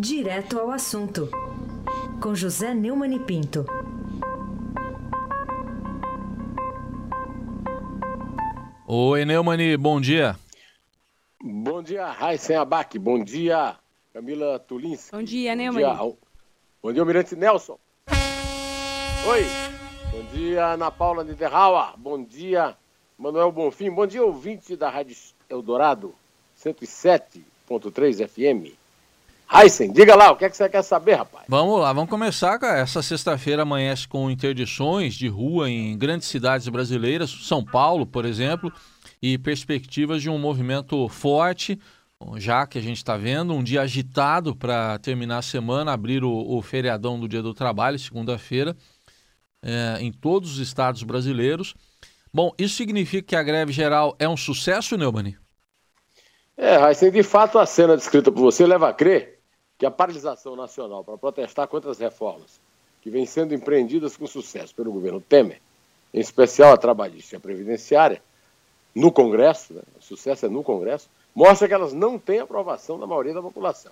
Direto ao assunto, com José Neumann e Pinto. Oi, Neumani, bom dia. Bom dia, Raíssen Abac. Bom dia, Camila Tulinski. Bom dia, Neumani. Bom dia, bom dia Almirante Nelson. Oi. Bom dia, Ana Paula Niederauer. Bom dia, Manuel Bonfim. Bom dia, ouvinte da Rádio Eldorado 107.3 FM. Heisen, diga lá, o que, é que você quer saber, rapaz? Vamos lá, vamos começar. Essa sexta-feira amanhece com interdições de rua em grandes cidades brasileiras, São Paulo, por exemplo, e perspectivas de um movimento forte, já que a gente está vendo, um dia agitado para terminar a semana, abrir o, o, feriadão do Dia do Trabalho, segunda-feira, é, em todos os estados brasileiros. Bom, isso significa que a greve geral é um sucesso, Neumani? É, Heisen, de fato a cena descrita por você leva a crer que a paralisação nacional para protestar contra as reformas que vêm sendo empreendidas com sucesso pelo governo Temer, em especial a trabalhista e a previdenciária, no Congresso, né, o sucesso é no Congresso, mostra que elas não têm aprovação da maioria da população.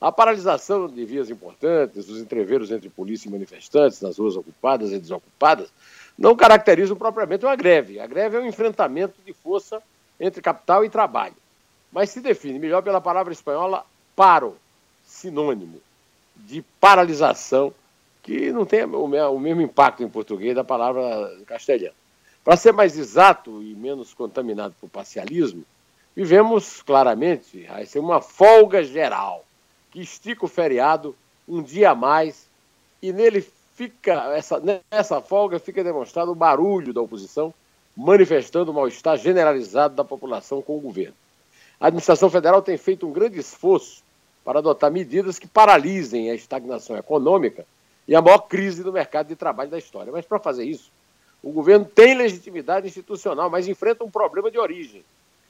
A paralisação de vias importantes, os entreveros entre polícia e manifestantes nas ruas ocupadas e desocupadas, não caracterizam propriamente uma greve. A greve é um enfrentamento de força entre capital e trabalho, mas se define melhor pela palavra espanhola paro, sinônimo de paralisação, que não tem o mesmo impacto em português da palavra castelhana. Para ser mais exato e menos contaminado por parcialismo, vivemos claramente uma folga geral, que estica o feriado um dia a mais e nele fica, essa, nessa folga fica demonstrado o barulho da oposição manifestando o mal-estar generalizado da população com o governo. A administração federal tem feito um grande esforço para adotar medidas que paralisem a estagnação econômica e a maior crise do mercado de trabalho da história. Mas para fazer isso, o governo tem legitimidade institucional, mas enfrenta um problema de origem.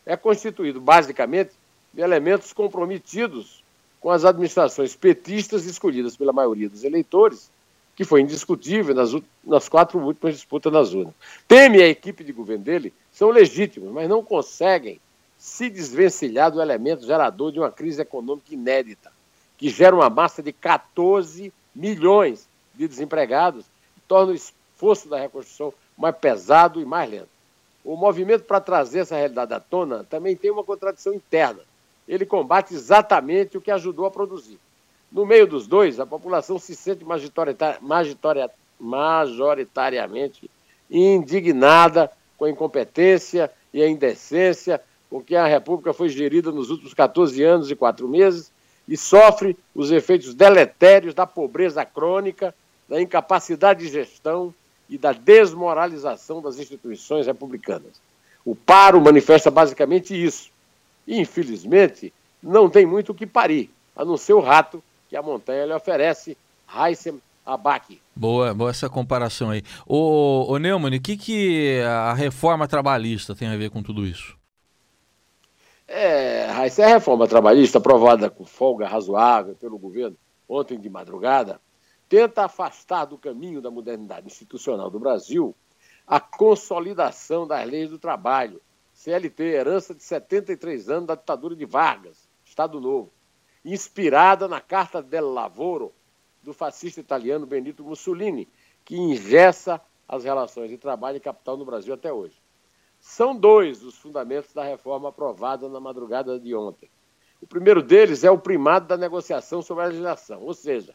É constituído basicamente de elementos comprometidos com as administrações petistas escolhidas pela maioria dos eleitores, que foi indiscutível nas, nas quatro últimas disputas nas urnas. Teme e a equipe de governo dele são legítimos, mas não conseguem se desvencilhar do elemento gerador de uma crise econômica inédita, que gera uma massa de 14 milhões de desempregados, e torna o esforço da reconstrução mais pesado e mais lento. O movimento para trazer essa realidade à tona também tem uma contradição interna. Ele combate exatamente o que ajudou a produzir. No meio dos dois, a população se sente majoritariamente indignada com a incompetência e a indecência com que a República foi gerida nos últimos 14 anos e 4 meses e sofre os efeitos deletérios da pobreza crônica, da incapacidade de gestão e da desmoralização das instituições republicanas. O paro manifesta basicamente isso. E, infelizmente, não tem muito o que parir, a não ser o rato que a montanha lhe oferece, Heissem Abac. Boa, boa essa comparação aí. Ô, ô Neumann, o que, que a reforma trabalhista tem a ver com tudo isso? É, essa reforma trabalhista, aprovada com folga razoável pelo governo ontem de madrugada, tenta afastar do caminho da modernidade institucional do Brasil a consolidação das leis do trabalho, CLT, herança de 73 anos da ditadura de Vargas, Estado Novo, inspirada na Carta del Lavoro do fascista italiano Benito Mussolini, que ingessa as relações de trabalho e capital no Brasil até hoje. São dois os fundamentos da reforma aprovada na madrugada de ontem. O primeiro deles é o primado da negociação sobre a legislação, ou seja,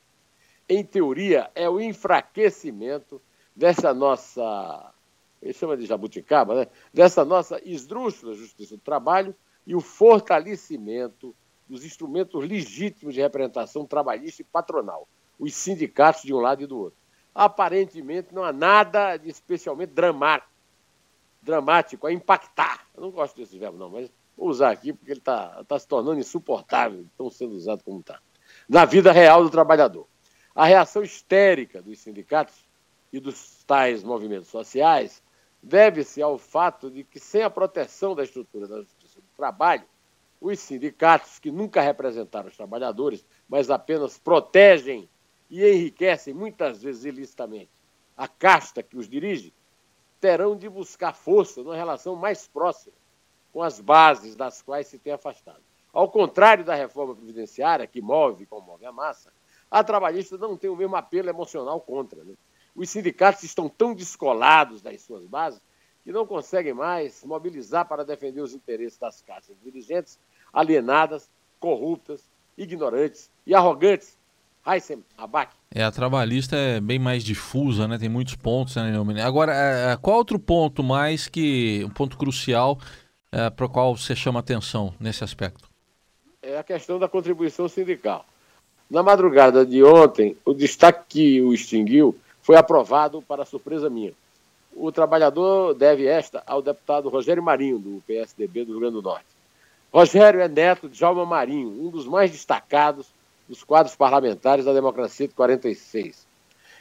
em teoria, é o enfraquecimento dessa nossa, ele chama de jabuticaba, né? dessa nossa esdrúxula justiça do trabalho e o fortalecimento dos instrumentos legítimos de representação trabalhista e patronal, os sindicatos de um lado e do outro. Aparentemente, não há nada de especialmente dramático dramático, a impactar. Eu não gosto desse verbo, não, mas vou usar aqui porque ele está tá se tornando insuportável, tão sendo usado como está. Na vida real do trabalhador. A reação histérica dos sindicatos e dos tais movimentos sociais deve-se ao fato de que, sem a proteção da estrutura da justiça do trabalho, os sindicatos, que nunca representaram os trabalhadores, mas apenas protegem e enriquecem, muitas vezes ilicitamente, a casta que os dirige, terão de buscar força numa relação mais próxima com as bases das quais se tem afastado. Ao contrário da reforma previdenciária, que move e comove a massa, a trabalhista não tem o mesmo apelo emocional contra. Né? Os sindicatos estão tão descolados das suas bases que não conseguem mais mobilizar para defender os interesses das classes dirigentes alienadas, corruptas, ignorantes e arrogantes. Abac. É, a trabalhista é bem mais difusa, né? Tem muitos pontos, né, Agora, é, é, qual outro ponto mais que, um ponto crucial é, para o qual você chama atenção nesse aspecto? É a questão da contribuição sindical. Na madrugada de ontem, o destaque que o extinguiu foi aprovado para surpresa minha. O trabalhador deve esta ao deputado Rogério Marinho, do PSDB do Rio Grande do Norte. Rogério é neto de Jalma Marinho, um dos mais destacados dos quadros parlamentares da democracia de 46.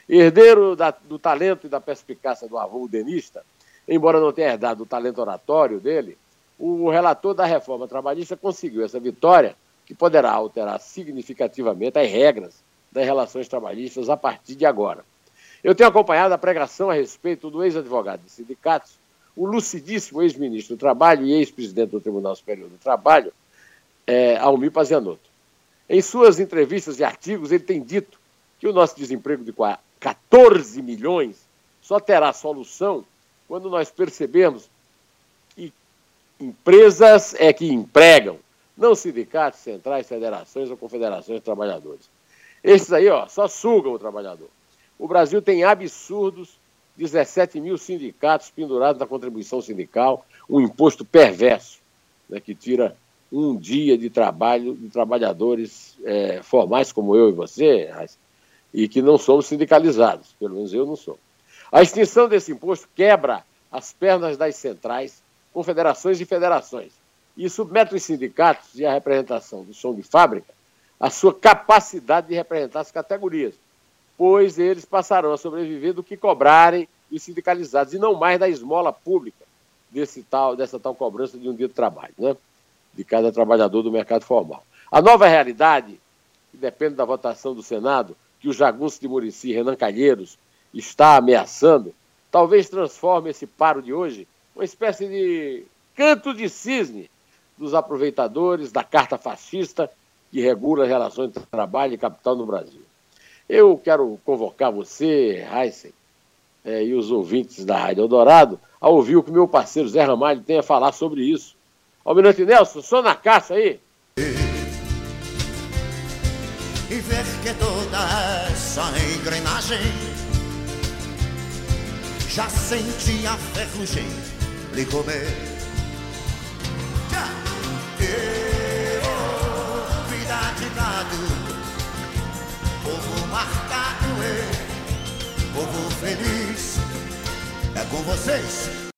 Herdeiro da, do talento e da perspicácia do avô denista, embora não tenha herdado o talento oratório dele, o relator da reforma trabalhista conseguiu essa vitória que poderá alterar significativamente as regras das relações trabalhistas a partir de agora. Eu tenho acompanhado a pregação a respeito do ex-advogado de sindicatos, o lucidíssimo ex-ministro do Trabalho e ex-presidente do Tribunal Superior do Trabalho, é, Almir Pazianotto. Em suas entrevistas e artigos, ele tem dito que o nosso desemprego de 14 milhões só terá solução quando nós percebermos que empresas é que empregam, não sindicatos, centrais, federações ou confederações de trabalhadores. Esses aí, ó, só sugam o trabalhador. O Brasil tem absurdos 17 mil sindicatos pendurados na contribuição sindical, um imposto perverso, né, que tira um dia de trabalho de trabalhadores é, formais como eu e você, e que não somos sindicalizados, pelo menos eu não sou. A extinção desse imposto quebra as pernas das centrais, confederações e federações e submete os sindicatos e a representação do som de fábrica à sua capacidade de representar as categorias, pois eles passarão a sobreviver do que cobrarem os sindicalizados e não mais da esmola pública desse tal, dessa tal cobrança de um dia de trabalho, né? De cada trabalhador do mercado formal. A nova realidade, que depende da votação do Senado, que o jagunço de Murici, Renan Calheiros, está ameaçando, talvez transforme esse paro de hoje uma espécie de canto de cisne dos aproveitadores da carta fascista que regula as relações de trabalho e capital no Brasil. Eu quero convocar você, Heisen, é, e os ouvintes da Rádio Eldorado a ouvir o que meu parceiro Zé Ramalho tem a falar sobre isso. Almirante Nelson, só na caixa aí. E ver que toda essa engrenagem já senti a ferrugem lhe comer vida de gado, povo marcado, povo feliz, é com vocês.